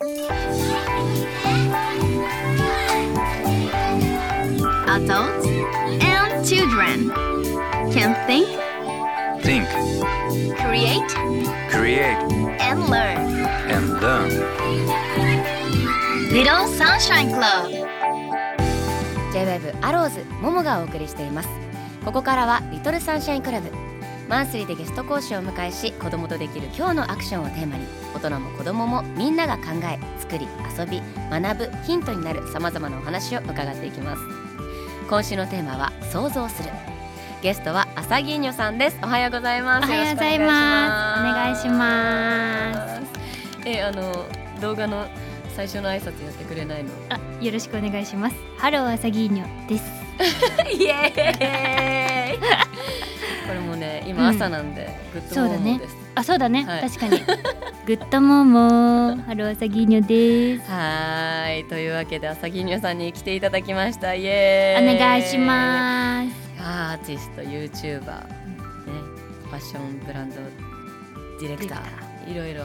Adults and children can think, Think, create, create, and learn. and learn. Little Sunshine Club J-WAVE アローズモモがお送りしていますここからはリトルサンシャインクラブマンスリーでゲスト講師をお迎えし子供とできる今日のアクションをテーマに大人も子供もみんなが考え作り遊び学ぶヒントになるさまざまなお話を伺っていきます今週のテーマは想像するゲストは朝銀女さんですおはようございますおはようございます。お願いします。すえあの動画の最初の挨拶やってくれないの？あ、よろしくお願いします。ハローアサギーニョです。イエーイ今朝なんで、グッドモーモーです、あ、そうだね。はい確かに。グッドモーモー。ハローあさぎーにょです。はーいというわけであさぎーにょさんに来ていただきましたイエーイお願いします。すアーティスト YouTuber、ね、ファッションブランドディレクターいろいろ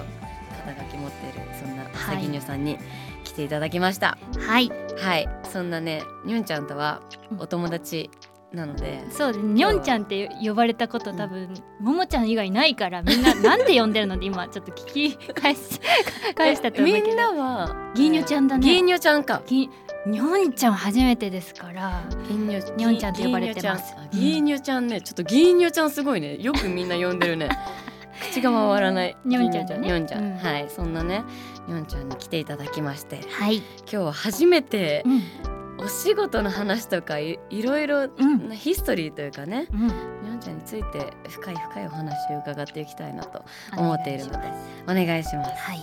肩書き持っているそんなあさぎーにょさんに来ていただきましたはい。はい、そんなねにょんちゃんとはお友達なので、そうです。にょんちゃんって呼ばれたこと多分、ももちゃん以外ないからみんな なんで呼んでるのって今ちょっと聞き返し 返したと思うけど。みんなはギーニョちゃんだねギーニョちゃんかぎにょんちゃん初めてですから。ギーニョにょんちゃんと呼ばれてますギーニョちゃんギーニョちゃんねちょっとギーニョちゃんすごいねよくみんな呼んでるね 口が回らないにょんちゃんにょんちゃん、うんはいそんなねにょんちゃんに来ていただきましてはい。今日は初めてうん。お仕事の話とかいいろいろうん。なヒストリーというかねうん。にょんちゃんについて深い深いお話を伺っていきたいなと思っているのでお願いしますはい。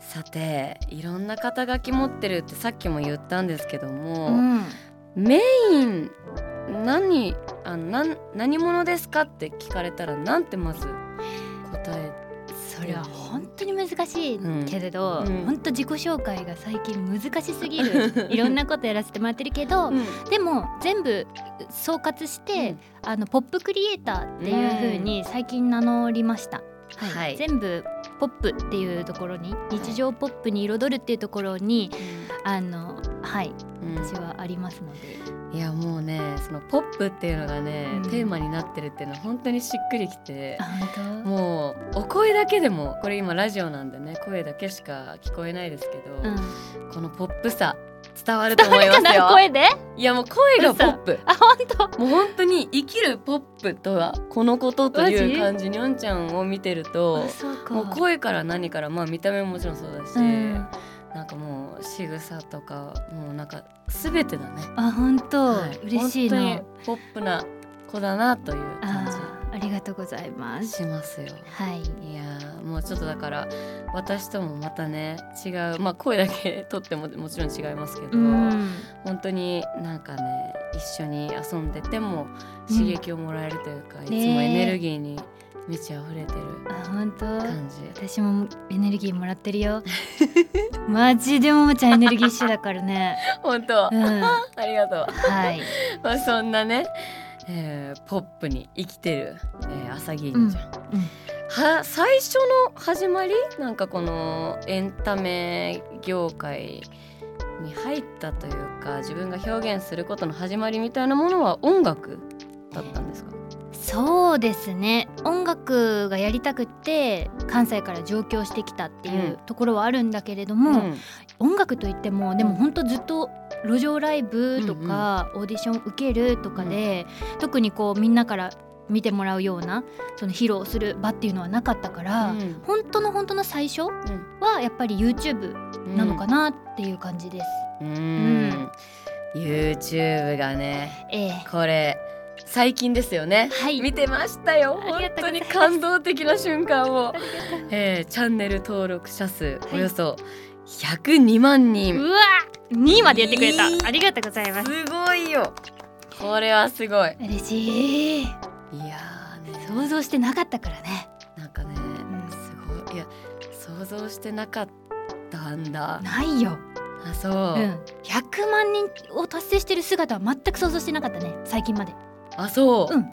さていろんな肩書き持ってるってさっきも言ったんですけども、うん。メイン何あなん何者ですかって聞かれたらなんてまず答えそれは本当に難しいけれど、うん。うん。本当自己紹介が最近難しすぎる。いろんなことやらせてもらってるけど、でも全部総括して、あのポップクリエイターっていう風に最近名乗りました。はい。はい。全部ポップっていうところに日常ポップに彩るっていうところにあのはいうん。私はありますので、いやもうねそのポップっていうのがね、うん。テーマになってるっていうのは本当にしっくりきてあ本当？もうお声だけでもこれ今ラジオなんでね声だけしか聞こえないですけど、うん、このポップさ伝わると思いますよ。声で？いやもう声がポップ。あ本当？もう本当に生きるポップとはこのことという感じにょんちゃんを見てるとうか。もう声から何からまあ見た目ももちろんそうだし、うん。なんかもう仕草とかもうなんか全てだね、あ本当、はい。嬉しいな。ポップな子だなという感あーありがとうございまじす。しますよ。はい。いやーもうちょっとだから私ともまたね違う。まあ声だけとってももちろん違いますけど、うん。本当になんかね一緒に遊んでても刺激をもらえるというか、いつもエネルギーに満ち溢れてるあ本当？感じ。私もエネルギーもらってるよ。マジでももちゃんエネルギー一緒だからね。本当、うん。ありがとう。はい。まあそんなね、えーポップに生きてる、えー、朝銀ちゃん。うん。は最初の始まりなんかこのエンタメ業界に入ったというか自分が表現することの始まりみたいなものは音楽だったんですか？そうですね。音楽がやりたくって関西から上京してきたっていううん。ところはあるんだけれども、ん。音楽といってもでも本当ずっと路上ライブとか、オーディション受けるとかで、特にこうみんなから見てもらうようなその披露する場っていうのはなかったから、うん。本当の本当の最初はやっぱり YouTube なのかなっていう感じです。うん、ん。YouTube がねええ。これ最近ですよね。はい。見てましたよ。本当に感動的な瞬間を。えー、チャンネル登録者数い。およそ102万人、ううわ2位までやってくれた。いいありがとうございます。すごいよ。これはすごい。嬉しい。いやーね。想像してなかったからね。なんかね、ん。すごい。いや想像してなかったんだ。ないよ、あそう、うん、100万人を達成してる姿は全く想像してなかったね。最近まで。あそう、うん。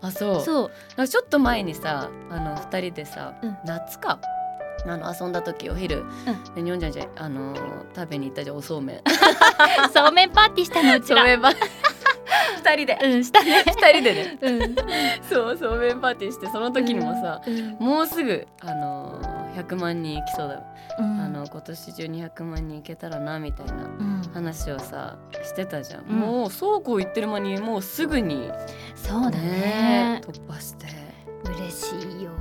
あそう。そう。なんかちょっと前にさあの二人でさ、うん。夏かあの遊んだ時お昼、でにょんちゃんちゃんあの食べに行ったじゃんおそうめん。そうめんパーティーしたのうちら。そうめんば 二人で。うんしたね。二人でね。うん。そうそうめんパーティーしてその時にもさ、うんもうすぐあの100万人いきそうだ、うんあの今年中に100万人いけたらなみたいなうん話をさしてたじゃん、うんもうそうこう言ってる間にもうすぐにそうだね突破してい嬉しいよ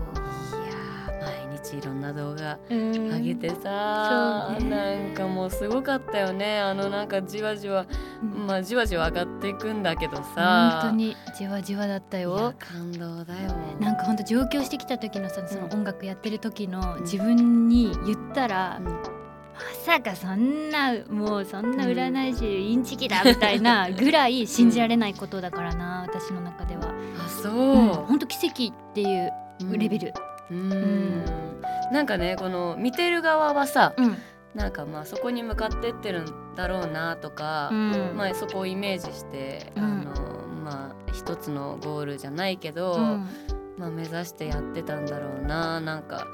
やー毎日いろんな動画うん。上げてさ、そうね。なんかもうすごかったよね。あのなんかじわじわうん。まあじわじわ上がっていくんだけどさ。本当にじわじわだったよ。感動だよ。なんか本当上京してきた時のさそのうん音楽やってる時のうん。自分に言ったら、うん。まさかそんなもうそんな占い師インチキだみたいなぐらい信じられないことだからな私の中では、あそう、うん、本当奇跡っていうレベル、うんなんかねこの見てる側はさうん。なんかまあそこに向かってってるんだろうなとか、うん。まあそこをイメージして、うん。あのまあ一つのゴールじゃないけど、うん。まあ目指してやってたんだろうななんか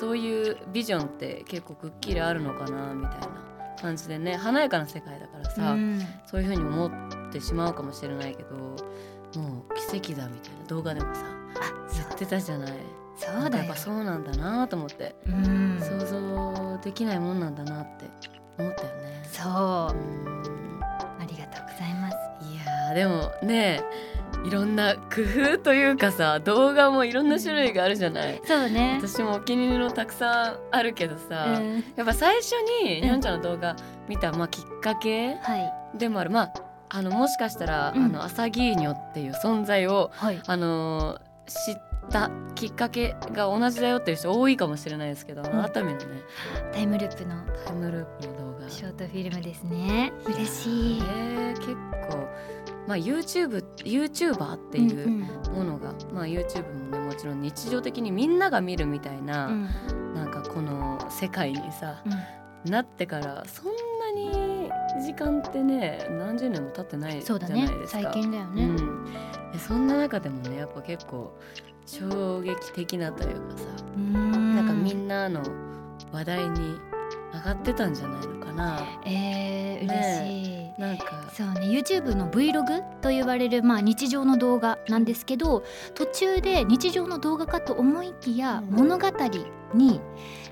そういうビジョンって結構くっきりあるのかなみたいな感じでね華やかな世界だからさ、うん。そういう風に思ってしまうかもしれないけどもう奇跡だみたいな動画でもさあ言ってたじゃない。そうだやっぱそうなんだなと思って、うん。想像できないもんなんだなって思ったよね。そう。うん。ありがとうございます。いやーでもねいろんな工夫というかさ動画もいろんな種類があるじゃない。そうね。私もお気に入りのたくさんあるけどさ、うん。やっぱ最初にうん。にょんちゃんの動画見た、まあ、きっかけはい。でもある。まああのもしかしたら、うん。あのアサギーニョっていう存在をはい。あのー知ったきっかけが同じだよっていう人多いかもしれないですけど、うん。熱海のね。タイムループの。タイムループの動画。ショートフィルムですね。嬉しい。えー、結構。まあ YouTube YouTuber っていううんものが、まあ YouTube もねもちろん日常的にみんなが見るみたいな、うん。なんかこの世界にさうん。なってからそんなに時間ってね何十年も経ってないじゃないですか。最近だよね、うん、でそんな中でもねやっぱ結構衝撃的なというかさ、うん。なんかみんなの話題に上がってたんじゃないのかな。えー、嬉しい、なんか。そうね YouTube の Vlog と言われる、まあ、日常の動画なんですけど途中で日常の動画かと思いきや、うん。物語に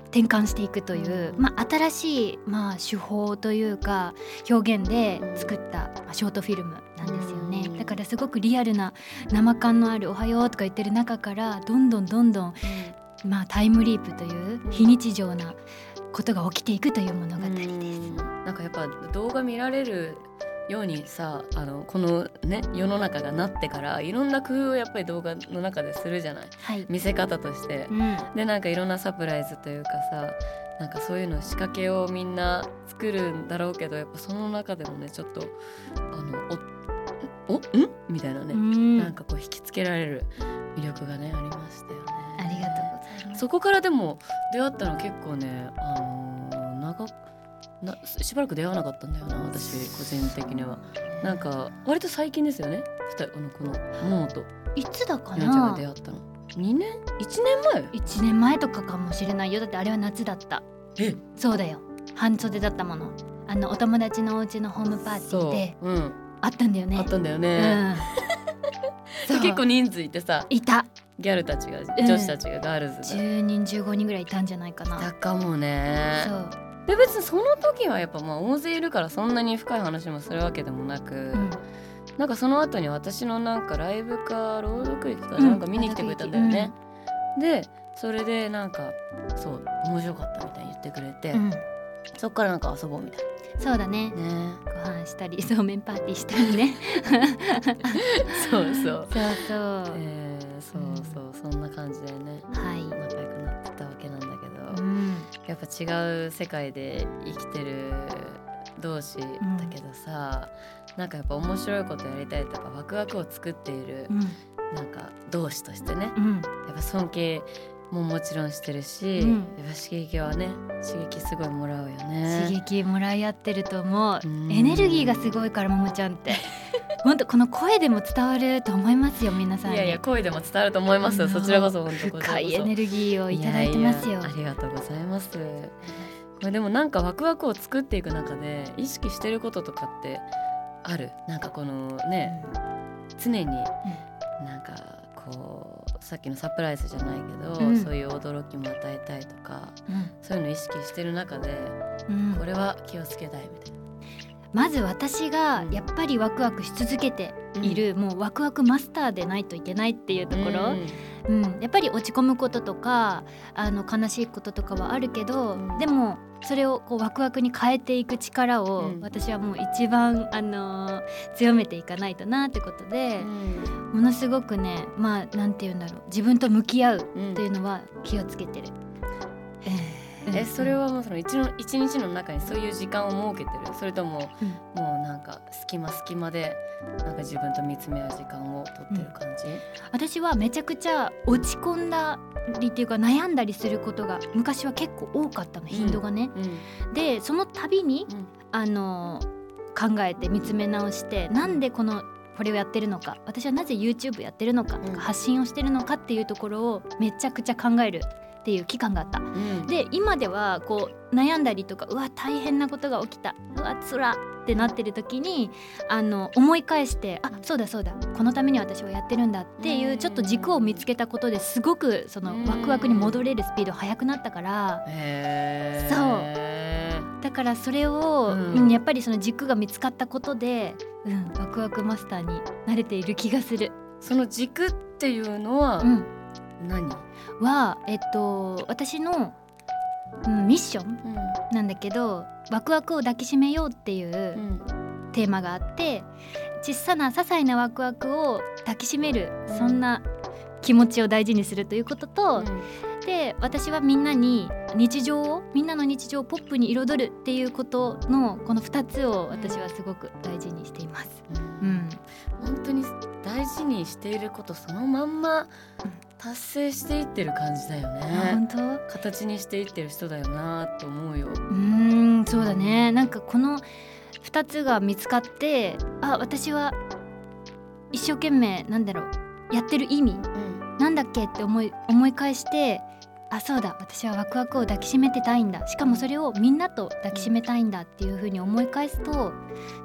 転換していくという、うん。まあ、新しい、まあ、手法というか表現で作った、まあ、ショートフィルムなんですよね、うん。だからすごくリアルな生感のある「おはよう」とか言ってる中からどんどんどんどん、まあ、タイムリープという非日常なことが起きていくという物語です。うん。なんかやっぱ動画見られるようにさあのこのね世の中がなってからいろんな工夫をやっぱり動画の中でするじゃない。はい、見せ方として。う。ん。でなんかいろんなサプライズというかさなんかそういうの仕掛けをみんな作るんだろうけどやっぱその中でもねちょっとあのおおん？みたいなね、うん。なんかこう引きつけられる魅力がねありましたよね。そこからでも出会ったの結構ねあのー長なしばらく出会わなかったんだよな私個人的には。なんか割と最近ですよね？あのこのモモと。いつだかみなちゃんがな出会ったの。2年？1年前？1年前とかかもしれないよ。だってあれは夏だった。え？そうだよ。半袖だったもの。あのお友達のお家のホームパーティーでそう、うん、あったんだよね。あったんだようね、う。結構人数いてさ。いたギャルたちがん女子たちがガールズで、10人15人ぐらいいたんじゃないかな。だかもね。そう、で別にその時はやっぱまあ大勢いるからそんなに深い話もするわけでもなく、うん、なんかその後に私のなんかライブか朗読劇かうん。なんか見に来てくれたんだよね。でそれでなんかそう面白かったみたいに言ってくれて、うん。そっからなんか遊ぼうみたいそうだね。なね。ご飯したりそうめんパーティーしたりね。そうそう。そうそう、えー、そうそうそんな感じでねはい。仲良くなってたわけなんだけど、うん。やっぱ違う世界で生きてる同士だけどさ、なんかやっぱ面白いことやりたいとかワクワクを作っているうん。なんか同士としてねうん。やっぱ尊敬ももちろんしてるし、うん。やっぱ刺激はね刺激すごいもらうよね。刺激もらい合ってると思う。うん。エネルギーがすごいからももちゃんって本当この声でも伝わると思いますよ皆さん。にいやいや声でも伝わると思いますようん。そちらこそ本当深いエネルギーをいただいてますよ。ありがとうございます。これでもなんかワクワクを作っていく中で意識してることとかってある？なんかこのね、常になんかこうさっきのサプライズじゃないけど、うん。そういう驚きも与えたいとかうん。そういうの意識してる中で、うん。これは気をつけたいみたいまず私がやっぱりワクワクし続けている、もうワクワクマスターでないといけないっていうとなころ、うん。やっぱり落ち込むこととかあの悲しいこととかはあるけど、うん。でもそれをこうワクワクに変えていく力を、うん。私はもう一番、あのー強めていかないとなってことで、うん。ものすごくねまあなんて言うんだろう。自分と向き合ううんっていうのは気をつけてる。えそれはもうその一の一日の中にそういう時間を設けてる？それとも、うん。もうなんか隙間隙間でなんか自分と見つめ合う時間をとってる感じ、私はめちゃくちゃ落ち込んだりっていうか悩んだりすることが昔は結構多かったの頻度がね。うん。でその度にうん。あの考えて見つめ直してなんでこのこれをやってるのか私はなぜ YouTube やってるのか、うん。発信をしてるのかっていうところをめちゃくちゃ考えるっていう期間があった。うん。で今ではこう悩んだりとかうわ大変なことが起きた。うわつらってなってる時にあの思い返してあそうだそうだ。このために私はやってるんだっていううん。ちょっと軸を見つけたことですごくそのうん。ワクワクに戻れるスピード速くなったから。そう。だからそれを、うん。うんやっぱりその軸が見つかったことで、うん、ワクワクマスターに慣れている気がする。その軸っていうのはうん、何、はえっと私の、うん、ミッションなんだけどワクワクを抱きしめようっていううん。テーマがあって小さな些細なワクワクを抱きしめる、うん。そんな気持ちを大事にするということと、で私はみんなに日常をみんなの日常をポップに彩るっていうことのこの2つを私はすごく大事にしています。うん。うん、本当に大事にしていることそのまんま達成していってる感じだよね。本当？形にしていってる人だよなと思うよ。うーんそうだね。なんかこの2つが見つかってあ私は一生懸命なんだろうやってる意味なんだっけって思い思い返してあそうだ私はワクワクを抱きしめてたいんだ。しかもそれをみんなと抱きしめたいんだっていう風に思い返すと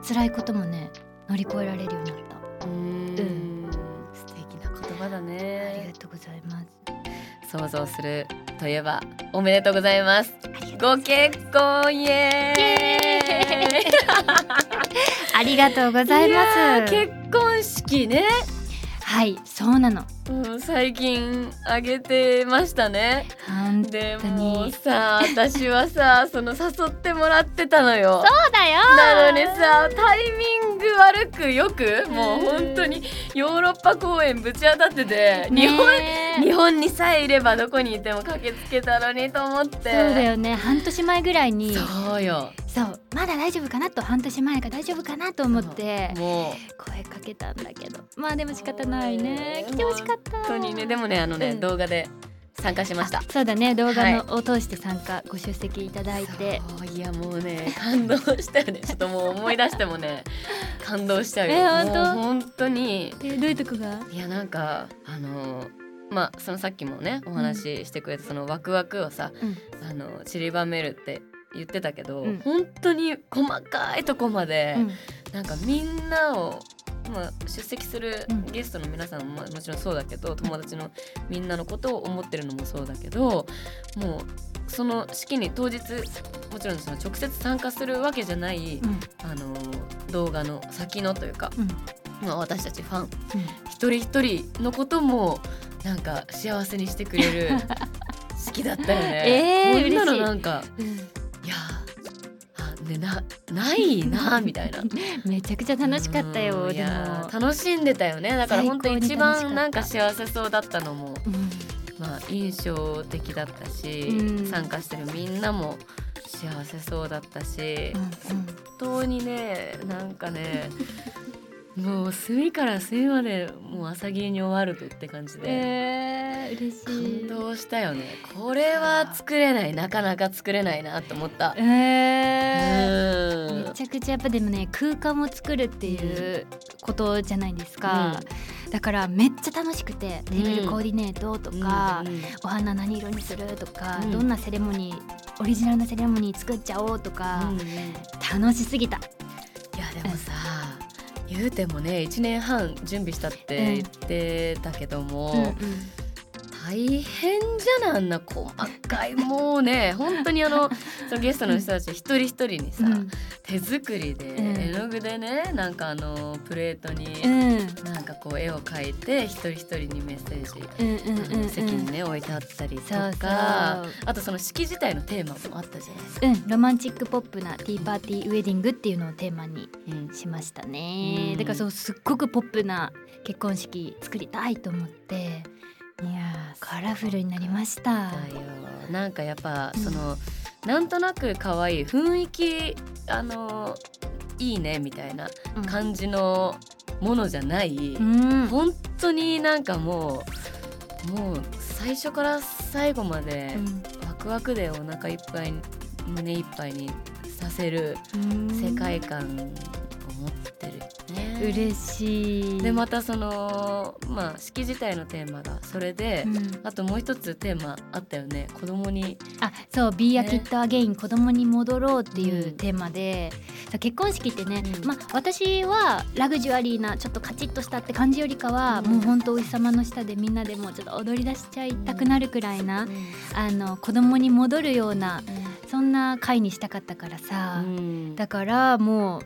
辛いこともね乗り越えられるようになった。うーんな言葉だありねがとうございます。想像するといえばおめでとうございますご結婚イエーイありがとうございます。結婚式ね、はい、そうなの。うん、最近あげてましたね。でもさ私はさ その誘ってもらってたのよ。そうだよ。なのにさタイミング悪くよくもう本当にヨーロッパ公演ぶち当たってて、日本ね日本にさえいればどこにいても駆けつけたのにと思って。そうだよね。半年前ぐらいに、そうよそう、まだ大丈夫かなと半年前が大丈夫かなと思っても声かけたんだけど、まあでも仕方ないね。来てほしかった。う本当にねでもねあのね、うん。動画で参加しました。そうだね。動画の、を通して参加ご出席いただいて。いやもうね感動したよね。ちょっともう思い出してもね感動しちゃうよ。え本当？もう本当に。でどういうとこが？いやなんかあのまあそのさっきもねお話ししてくれたそのワクワクをさ、うん。あの散りばめるって言ってたけど、うん。本当に細かいとこまで、うん。なんかみんなを、まあ、出席するうん。ゲストの皆さんも、まあもちろんそうだけど友達のみんなのことを思ってるのもそうだけどもうその式に当日もちろんその直接参加するわけじゃない、うん。あの動画の先のというか、うん。まあ、私たちファン一人一人のこともなんか幸せにしてくれる式だったよね。えーこんなのなんかうんいやあねなないな みたいな。めちゃくちゃ楽しかったよ。でうんいやも。楽しんでたよねだから本当一番なんか幸せそうだったのもうんまあ印象的だったし、うん参加してるみんなも幸せそうだったし、本当にねなんかねもう隅から隅までもう朝霧に終わるとって感じで、えー、嬉しい。感動したよね。これは作れない。なかなか作れないなと思った。えー。うん。めちゃくちゃやっぱでもね空間を作るっていうことじゃないですか、だからめっちゃ楽しくてテーブルコーディネートとか、うんうんお花何色にするとか、うん。どんなセレモニーオリジナルなセレモニー作っちゃおうとか、うんうん。い楽しすぎた。やでもさ言うてもね1年半準備したって言ってたけども、うんうん大変じゃないあんな細かいもうね本当にあの そのゲストの人たち一人一人にさ、うん。手作りで、うん。絵の具でねなんかあのプレートにうん。なんかこう絵を描いて一人一人にメッセージ、うん席にね置いてあったりとかあとその式自体のテーマもあったじゃないですか。うん、ロマンチックポップなティーパーティーウェディングっていうのをテーマにうん。しましたね、うん。だからそうすっごくポップな結婚式作りたいと思っていやーカラフルになりました。なんかやっぱうんその、なんとなく可愛い雰囲気あのいいねみたいなうん。感じのものじゃない、うん。本当になんかもうもう最初から最後までワクワクでお腹いっぱい胸いっぱいにさせるうん。世界観。嬉しい。でまたそのまあ式自体のテーマがそれで、うん。あともう一つテーマあったよね。子供に。あそう「Be a ね。Kid Again、子供に戻ろう」っていううん。テーマで、さ結婚式ってね、うん。まあ私はラグジュアリーなちょっとカチッとしたって感じよりかは、うん。もうほんとお日様の下でみんなでもうちょっと踊り出しちゃいたくなるくらいな、あの子供に戻るようなそんな回にしたかったからさ、うん。だからもう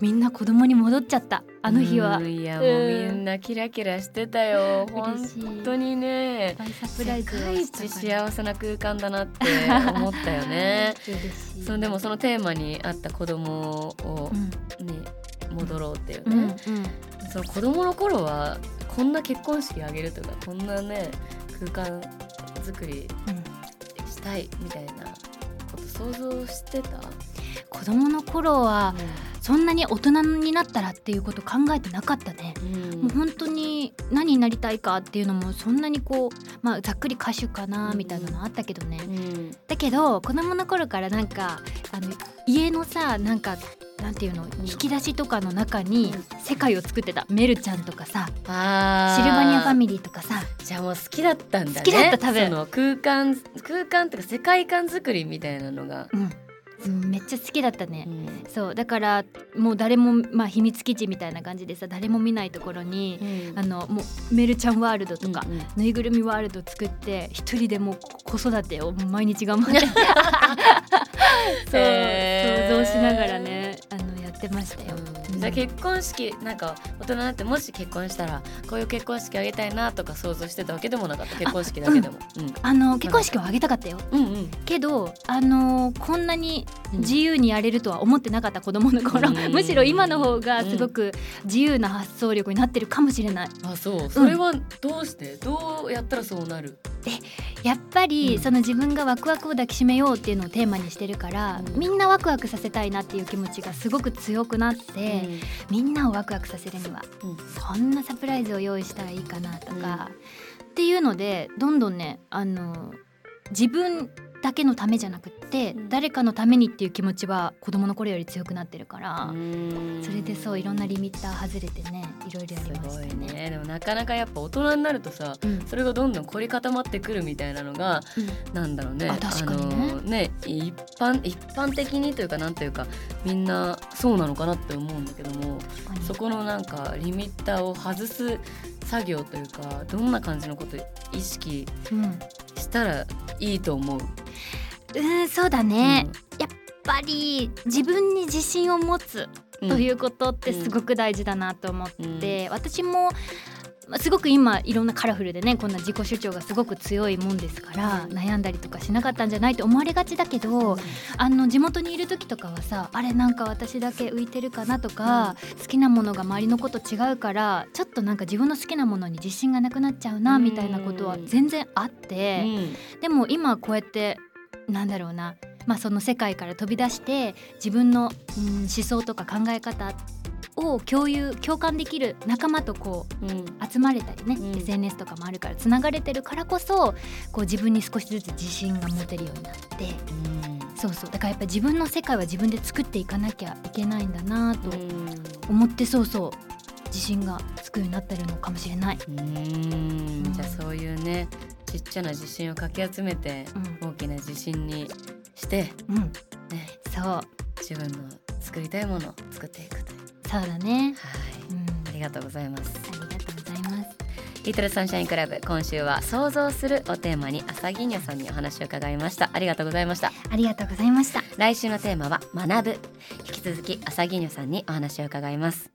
みんな子供に戻っちゃった。あの日は、うんいやうん。もうみんなキラキラしてたよ。本当にね大サプライズを世界一幸せな空間だなって 思ったよね。そのでもそのテーマに合った子供をうん。に戻ろうっていううんね、その子供の頃はこんな結婚式あげるとかこんなね空間作りうんうんしたいみたいなこと想像してた、子供の頃はそんなに大人になったらっていうこと考えてなかったね。うん。もう本当に何になりたいかっていうのもそんなにこう、まあ、ざっくり歌手かなみたいなのあったけどね、うん。だけど子供の頃からなんかあの家のさなんかなんていうの引き出しとかの中に世界を作ってた。メルちゃんとかさあシルバニアファミミリーとかさ。じゃあもう好きだったんだね。好きだった多分。その空間空間っていうか世界観作りみたいなのが、うんめっちゃ好きだったね。うん。そうだからもう誰も、まあ、秘密基地みたいな感じでさ誰も見ないところに、あのもうメルちゃんワールドとか、うんうん。ぬいぐるみワールド作って一人でもう子育てを毎日頑張って。そう、へー。想像しながらねあのやってましたよ。うん。じゃあ結婚式なんか大人になってもし結婚したらこういう結婚式あげたいなとか想像してたわけでもなかった。結婚式だけでも。あの結婚式は挙げたかったよ。うんうん。うんけどあのこんなにうん自由にやれるとは思ってなかった子供の頃、うん。むしろ今の方がすごく自由な発想力になってるかもしれない。あそう。それはどうして？どうやったらそうなる？やっぱり、うん。その自分がワクワクを抱きしめようっていうのをテーマにしてるから、うん。みんなワクワクさせたいなっていう気持ちがすごく強くなって、みんなをワクワクさせるにはうん。こんなサプライズを用意したらいいかなとか、っていうのでどんどんねあの自分だけのためじゃなくって、うん。誰かのためにっていう気持ちは子供の頃より強くなってるから、うん。それでそういろんなリミッター外れてねいろいろやすりまごいしたね。ね。でもなかなかやっぱ大人になるとさうん。それがどんどん凝り固まってくるみたいなのがなんだろうね。あ確かにね。のね一般一般的にというかなんというかみんなそうなのかなって思うんだけどもそこのなんかリミッターを外す作業というかどんな感じのこと意識うんしたらいいと思う。うんそうだね、やっぱり自分に自信を持つうんということってすごく大事だなと思って、私もまあすごく今いろんなカラフルでねこんな自己主張がすごく強いもんですから、うん。悩んだりとかしなかったんじゃないと思われがちだけど、あの地元にいる時とかはさあれなんか私だけ浮いてるかなとか、好きなものが周りのこと違うからちょっとなんか自分の好きなものに自信がなくなっちゃうな、うん。みたいなことは全然あって。でも今こうやってなんだろうな、まあ、その世界から飛び出して自分の、うん、思想とか考え方を共有共感できる仲間とこううん。集まれたりね、うん。SNS とかもあるからつながれてるからこそこう自分に少しずつ自信が持てるようになってそうそう。だからやっぱ自分の世界は自分で作っていかなきゃいけないんだなと思ってそうそう自信がつくようになってるのかもしれない。うん。うん。じゃあそういうねちっちゃな自信をかき集めてうん。大きな自信にしてうん、ね。そう。自分の作りたいものを作っていくそうだね。はい。うん、ありがとうございます。ありがとうございます。リトルサンシャインクラブ今週は想像するをテーマに朝銀女さんにお話を伺いました。ありがとうございました。ありがとうございました。来週のテーマは学ぶ。引き続き朝銀女さんにお話を伺います